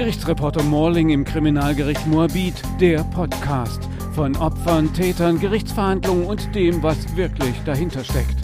Gerichtsreporter Morling im Kriminalgericht Moabit, der Podcast von Opfern, Tätern, Gerichtsverhandlungen und dem, was wirklich dahinter steckt.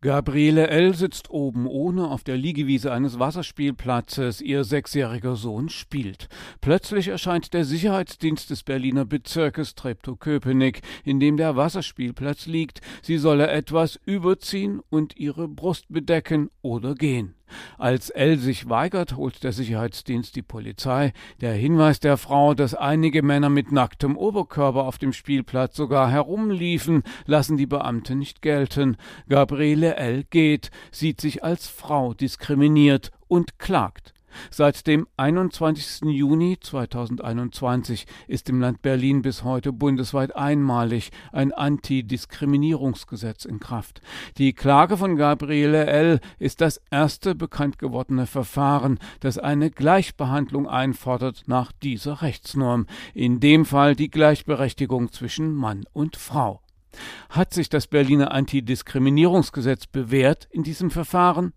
Gabriele L. sitzt oben ohne auf der Liegewiese eines Wasserspielplatzes. Ihr sechsjähriger Sohn spielt. Plötzlich erscheint der Sicherheitsdienst des Berliner Bezirkes Treptow-Köpenick, in dem der Wasserspielplatz liegt. Sie solle etwas überziehen und ihre Brust bedecken oder gehen. Als L sich weigert, holt der Sicherheitsdienst die Polizei. Der Hinweis der Frau, dass einige Männer mit nacktem Oberkörper auf dem Spielplatz sogar herumliefen, lassen die Beamten nicht gelten. Gabriele L geht, sieht sich als Frau diskriminiert und klagt. Seit dem 21. Juni 2021 ist im Land Berlin bis heute bundesweit einmalig ein Antidiskriminierungsgesetz in Kraft. Die Klage von Gabriele L. ist das erste bekannt gewordene Verfahren, das eine Gleichbehandlung einfordert nach dieser Rechtsnorm, in dem Fall die Gleichberechtigung zwischen Mann und Frau. Hat sich das Berliner Antidiskriminierungsgesetz bewährt in diesem Verfahren?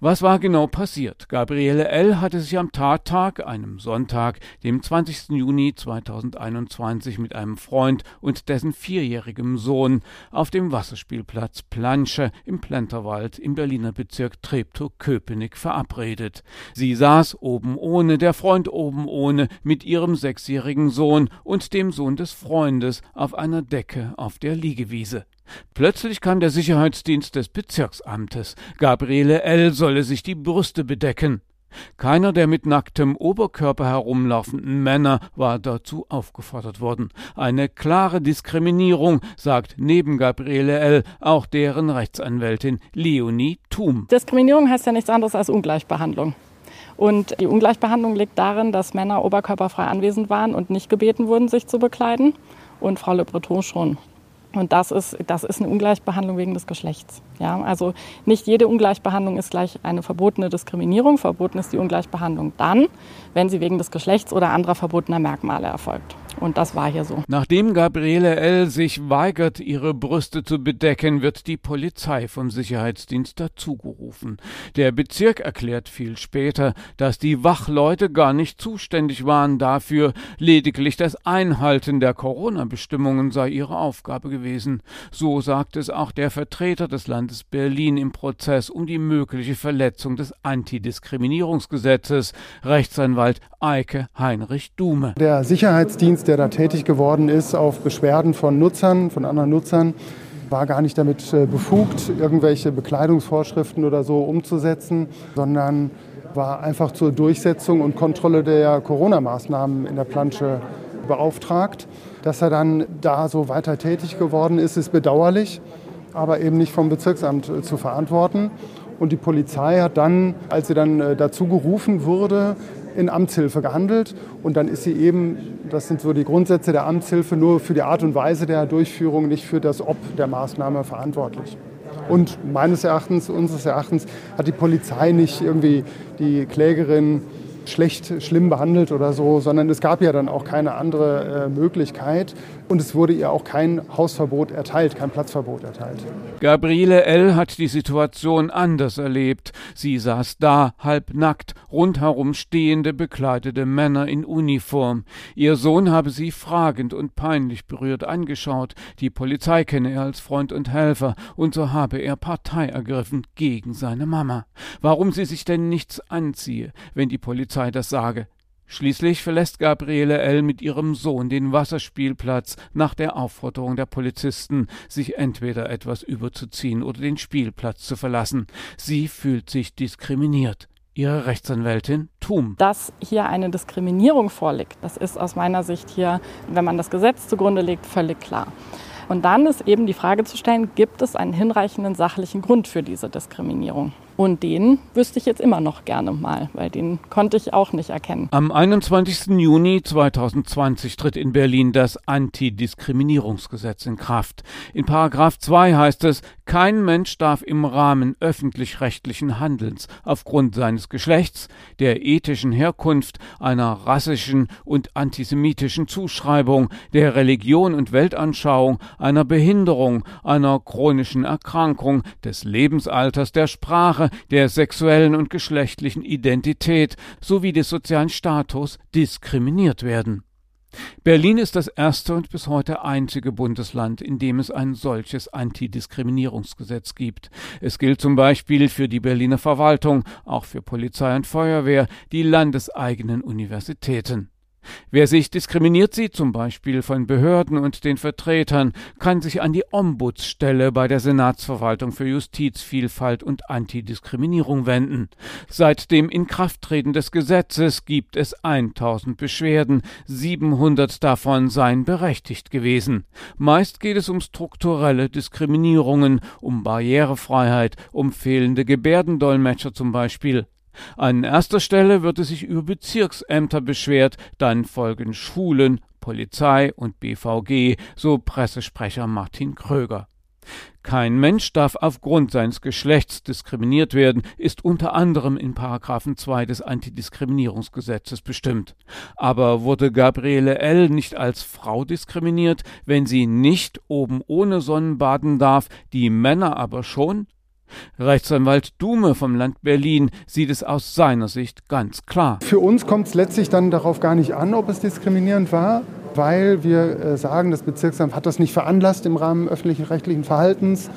Was war genau passiert? Gabriele L. hatte sich am Tattag, einem Sonntag, dem 20. Juni 2021, mit einem Freund und dessen vierjährigem Sohn auf dem Wasserspielplatz Plansche im Plenterwald im Berliner Bezirk Treptow-Köpenick verabredet. Sie saß oben ohne, der Freund oben ohne, mit ihrem sechsjährigen Sohn und dem Sohn des Freundes auf einer Decke auf der Liegewiese. Plötzlich kam der Sicherheitsdienst des Bezirksamtes. Gabriele L. solle sich die Brüste bedecken. Keiner der mit nacktem Oberkörper herumlaufenden Männer war dazu aufgefordert worden. Eine klare Diskriminierung, sagt neben Gabriele L. auch deren Rechtsanwältin Leonie Thum. Diskriminierung heißt ja nichts anderes als Ungleichbehandlung. Und die Ungleichbehandlung liegt darin, dass Männer oberkörperfrei anwesend waren und nicht gebeten wurden, sich zu bekleiden und Frau Le Breton schon. Und das ist, das ist eine Ungleichbehandlung wegen des Geschlechts. Ja, also nicht jede Ungleichbehandlung ist gleich eine verbotene Diskriminierung. Verboten ist die Ungleichbehandlung dann, wenn sie wegen des Geschlechts oder anderer verbotener Merkmale erfolgt. Und das war hier so. Nachdem Gabriele L. sich weigert, ihre Brüste zu bedecken, wird die Polizei vom Sicherheitsdienst dazugerufen. Der Bezirk erklärt viel später, dass die Wachleute gar nicht zuständig waren dafür, lediglich das Einhalten der Corona-Bestimmungen sei ihre Aufgabe gewesen. So sagt es auch der Vertreter des Landes Berlin im Prozess um die mögliche Verletzung des Antidiskriminierungsgesetzes, Rechtsanwalt Eike Heinrich Dume. Der Sicherheitsdienst der da tätig geworden ist auf Beschwerden von Nutzern, von anderen Nutzern, war gar nicht damit äh, befugt, irgendwelche Bekleidungsvorschriften oder so umzusetzen, sondern war einfach zur Durchsetzung und Kontrolle der Corona-Maßnahmen in der Plansche beauftragt. Dass er dann da so weiter tätig geworden ist, ist bedauerlich, aber eben nicht vom Bezirksamt äh, zu verantworten. Und die Polizei hat dann, als sie dann äh, dazu gerufen wurde, in Amtshilfe gehandelt. Und dann ist sie eben, das sind so die Grundsätze der Amtshilfe, nur für die Art und Weise der Durchführung, nicht für das Ob der Maßnahme verantwortlich. Und meines Erachtens, unseres Erachtens, hat die Polizei nicht irgendwie die Klägerin schlecht, schlimm behandelt oder so, sondern es gab ja dann auch keine andere äh, Möglichkeit und es wurde ihr auch kein Hausverbot erteilt, kein Platzverbot erteilt. Gabriele L. hat die Situation anders erlebt. Sie saß da, halbnackt, rundherum stehende, bekleidete Männer in Uniform. Ihr Sohn habe sie fragend und peinlich berührt angeschaut. Die Polizei kenne er als Freund und Helfer, und so habe er Partei ergriffen gegen seine Mama. Warum sie sich denn nichts anziehe, wenn die Polizei Polizei das sage. Schließlich verlässt Gabriele L. mit ihrem Sohn den Wasserspielplatz nach der Aufforderung der Polizisten, sich entweder etwas überzuziehen oder den Spielplatz zu verlassen. Sie fühlt sich diskriminiert. Ihre Rechtsanwältin Thum. Dass hier eine Diskriminierung vorliegt, das ist aus meiner Sicht hier, wenn man das Gesetz zugrunde legt, völlig klar. Und dann ist eben die Frage zu stellen, gibt es einen hinreichenden sachlichen Grund für diese Diskriminierung? Und den wüsste ich jetzt immer noch gerne mal, weil den konnte ich auch nicht erkennen. Am 21. Juni 2020 tritt in Berlin das Antidiskriminierungsgesetz in Kraft. In Paragraph 2 heißt es, kein Mensch darf im Rahmen öffentlich-rechtlichen Handelns aufgrund seines Geschlechts, der ethischen Herkunft, einer rassischen und antisemitischen Zuschreibung, der Religion und Weltanschauung, einer Behinderung, einer chronischen Erkrankung, des Lebensalters, der Sprache, Sprache, der sexuellen und geschlechtlichen Identität sowie des sozialen Status diskriminiert werden. Berlin ist das erste und bis heute einzige Bundesland, in dem es ein solches Antidiskriminierungsgesetz gibt. Es gilt zum Beispiel für die Berliner Verwaltung, auch für Polizei und Feuerwehr, die landeseigenen Universitäten. Wer sich diskriminiert sieht, zum Beispiel von Behörden und den Vertretern, kann sich an die Ombudsstelle bei der Senatsverwaltung für Justiz, Vielfalt und Antidiskriminierung wenden. Seit dem Inkrafttreten des Gesetzes gibt es 1000 Beschwerden, 700 davon seien berechtigt gewesen. Meist geht es um strukturelle Diskriminierungen, um Barrierefreiheit, um fehlende Gebärdendolmetscher zum Beispiel. An erster Stelle wird es sich über Bezirksämter beschwert, dann folgen Schulen, Polizei und BVG, so Pressesprecher Martin Kröger. Kein Mensch darf aufgrund seines Geschlechts diskriminiert werden, ist unter anderem in Paragraphen 2 des Antidiskriminierungsgesetzes bestimmt. Aber wurde Gabriele L. nicht als Frau diskriminiert, wenn sie nicht oben ohne Sonnen baden darf, die Männer aber schon? Rechtsanwalt Dume vom Land Berlin sieht es aus seiner Sicht ganz klar. Für uns kommt es letztlich dann darauf gar nicht an, ob es diskriminierend war, weil wir äh, sagen, das Bezirksamt hat das nicht veranlasst im Rahmen öffentlichen rechtlichen Verhaltens.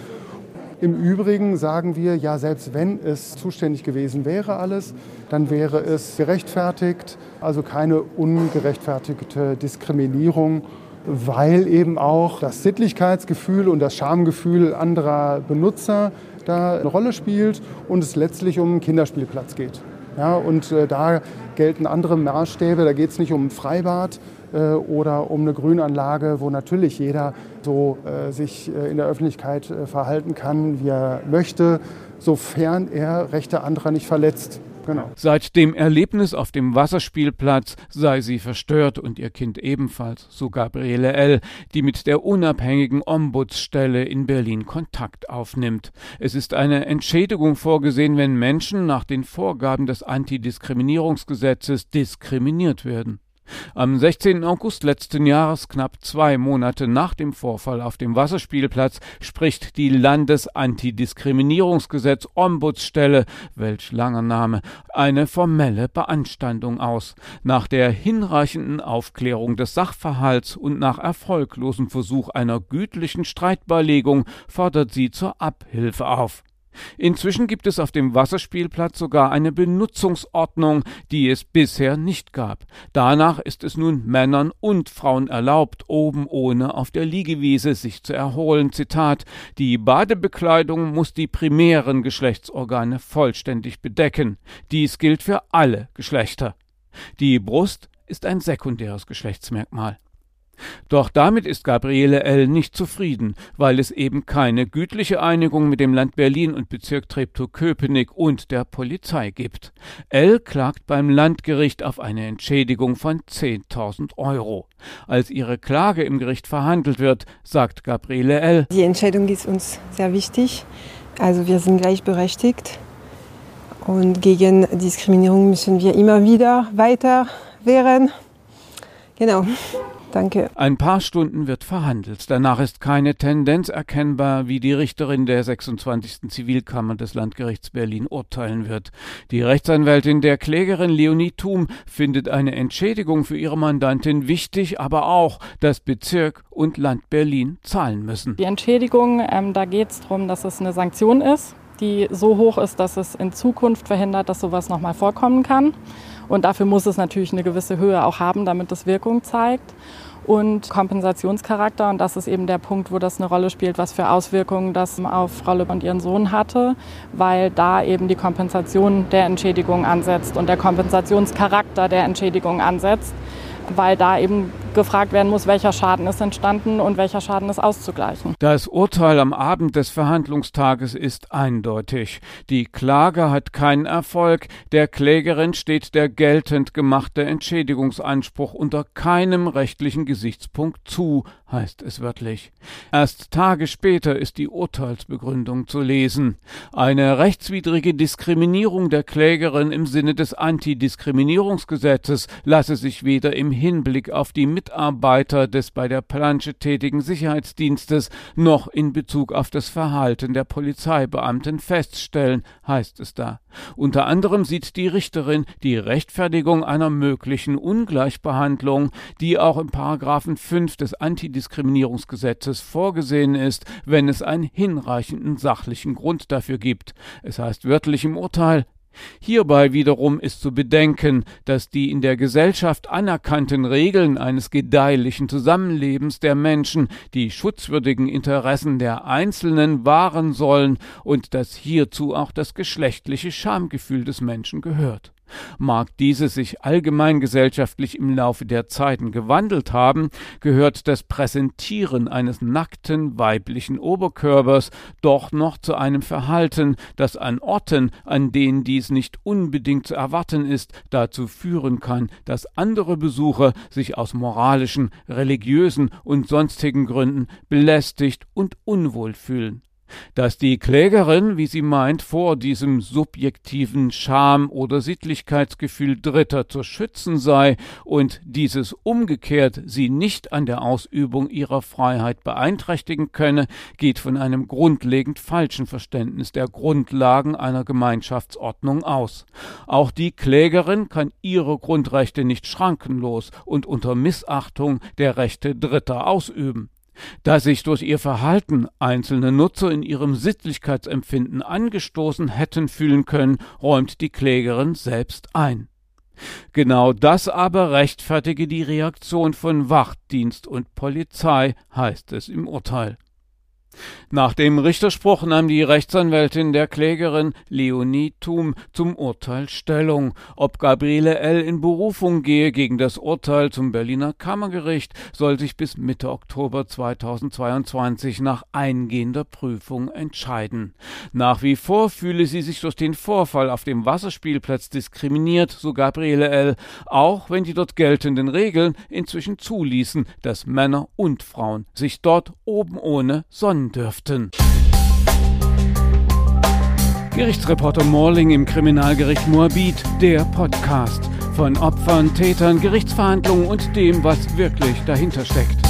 Im Übrigen sagen wir, ja, selbst wenn es zuständig gewesen wäre alles, dann wäre es gerechtfertigt, also keine ungerechtfertigte Diskriminierung, weil eben auch das Sittlichkeitsgefühl und das Schamgefühl anderer Benutzer da eine Rolle spielt und es letztlich um einen Kinderspielplatz geht. Ja, und äh, da gelten andere Maßstäbe, da geht es nicht um ein Freibad äh, oder um eine Grünanlage, wo natürlich jeder so äh, sich äh, in der Öffentlichkeit äh, verhalten kann, wie er möchte, sofern er Rechte anderer nicht verletzt. Genau. Seit dem Erlebnis auf dem Wasserspielplatz sei sie verstört und ihr Kind ebenfalls, so Gabriele L., die mit der unabhängigen Ombudsstelle in Berlin Kontakt aufnimmt. Es ist eine Entschädigung vorgesehen, wenn Menschen nach den Vorgaben des Antidiskriminierungsgesetzes diskriminiert werden. Am 16. August letzten Jahres, knapp zwei Monate nach dem Vorfall auf dem Wasserspielplatz, spricht die Landesantidiskriminierungsgesetz Ombudsstelle, welch langer Name, eine formelle Beanstandung aus. Nach der hinreichenden Aufklärung des Sachverhalts und nach erfolglosem Versuch einer gütlichen Streitbeilegung fordert sie zur Abhilfe auf. Inzwischen gibt es auf dem Wasserspielplatz sogar eine Benutzungsordnung, die es bisher nicht gab. Danach ist es nun Männern und Frauen erlaubt, oben ohne auf der Liegewiese sich zu erholen. Zitat Die Badebekleidung muss die primären Geschlechtsorgane vollständig bedecken. Dies gilt für alle Geschlechter. Die Brust ist ein sekundäres Geschlechtsmerkmal. Doch damit ist Gabriele L. nicht zufrieden, weil es eben keine gütliche Einigung mit dem Land Berlin und Bezirk Treptow-Köpenick und der Polizei gibt. L. klagt beim Landgericht auf eine Entschädigung von 10.000 Euro. Als ihre Klage im Gericht verhandelt wird, sagt Gabriele L. Die Entscheidung ist uns sehr wichtig. Also wir sind gleichberechtigt und gegen Diskriminierung müssen wir immer wieder weiter wehren. Genau. Danke. Ein paar Stunden wird verhandelt. Danach ist keine Tendenz erkennbar, wie die Richterin der 26. Zivilkammer des Landgerichts Berlin urteilen wird. Die Rechtsanwältin der Klägerin Leonie Thum findet eine Entschädigung für ihre Mandantin wichtig, aber auch, dass Bezirk und Land Berlin zahlen müssen. Die Entschädigung, ähm, da geht es darum, dass es eine Sanktion ist, die so hoch ist, dass es in Zukunft verhindert, dass sowas nochmal vorkommen kann. Und dafür muss es natürlich eine gewisse Höhe auch haben, damit es Wirkung zeigt. Und Kompensationscharakter, und das ist eben der Punkt, wo das eine Rolle spielt, was für Auswirkungen das auf Frau Lübb und ihren Sohn hatte, weil da eben die Kompensation der Entschädigung ansetzt und der Kompensationscharakter der Entschädigung ansetzt weil da eben gefragt werden muss, welcher Schaden ist entstanden und welcher Schaden ist auszugleichen. Das Urteil am Abend des Verhandlungstages ist eindeutig. Die Klage hat keinen Erfolg. Der Klägerin steht der geltend gemachte Entschädigungsanspruch unter keinem rechtlichen Gesichtspunkt zu, heißt es wörtlich. Erst Tage später ist die Urteilsbegründung zu lesen. Eine rechtswidrige Diskriminierung der Klägerin im Sinne des Antidiskriminierungsgesetzes lasse sich weder im Hinblick auf die Mitarbeiter des bei der Plansche tätigen Sicherheitsdienstes noch in Bezug auf das Verhalten der Polizeibeamten feststellen, heißt es da. Unter anderem sieht die Richterin die Rechtfertigung einer möglichen Ungleichbehandlung, die auch im Paragraphen 5 des Antidiskriminierungsgesetzes vorgesehen ist, wenn es einen hinreichenden sachlichen Grund dafür gibt. Es heißt wörtlich im Urteil, Hierbei wiederum ist zu bedenken, dass die in der Gesellschaft anerkannten Regeln eines gedeihlichen Zusammenlebens der Menschen die schutzwürdigen Interessen der Einzelnen wahren sollen und dass hierzu auch das geschlechtliche Schamgefühl des Menschen gehört. Mag diese sich allgemein gesellschaftlich im Laufe der Zeiten gewandelt haben, gehört das Präsentieren eines nackten weiblichen Oberkörpers doch noch zu einem Verhalten, das an Orten, an denen dies nicht unbedingt zu erwarten ist, dazu führen kann, dass andere Besucher sich aus moralischen, religiösen und sonstigen Gründen belästigt und unwohl fühlen. Dass die Klägerin, wie sie meint, vor diesem subjektiven Scham- oder Sittlichkeitsgefühl Dritter zu schützen sei und dieses umgekehrt sie nicht an der Ausübung ihrer Freiheit beeinträchtigen könne, geht von einem grundlegend falschen Verständnis der Grundlagen einer Gemeinschaftsordnung aus. Auch die Klägerin kann ihre Grundrechte nicht schrankenlos und unter Missachtung der Rechte Dritter ausüben. Da sich durch ihr Verhalten einzelne Nutzer in ihrem Sittlichkeitsempfinden angestoßen hätten fühlen können, räumt die Klägerin selbst ein. Genau das aber rechtfertige die Reaktion von Wachdienst und Polizei, heißt es im Urteil. Nach dem Richterspruch nahm die Rechtsanwältin der Klägerin Leonie Thum zum Urteil Stellung. Ob Gabriele L. in Berufung gehe gegen das Urteil zum Berliner Kammergericht, soll sich bis Mitte Oktober 2022 nach eingehender Prüfung entscheiden. Nach wie vor fühle sie sich durch den Vorfall auf dem Wasserspielplatz diskriminiert, so Gabriele L., auch wenn die dort geltenden Regeln inzwischen zuließen, dass Männer und Frauen sich dort oben ohne Sonnen dürften. Gerichtsreporter Morling im Kriminalgericht Moabit, der Podcast von Opfern, Tätern, Gerichtsverhandlungen und dem, was wirklich dahinter steckt.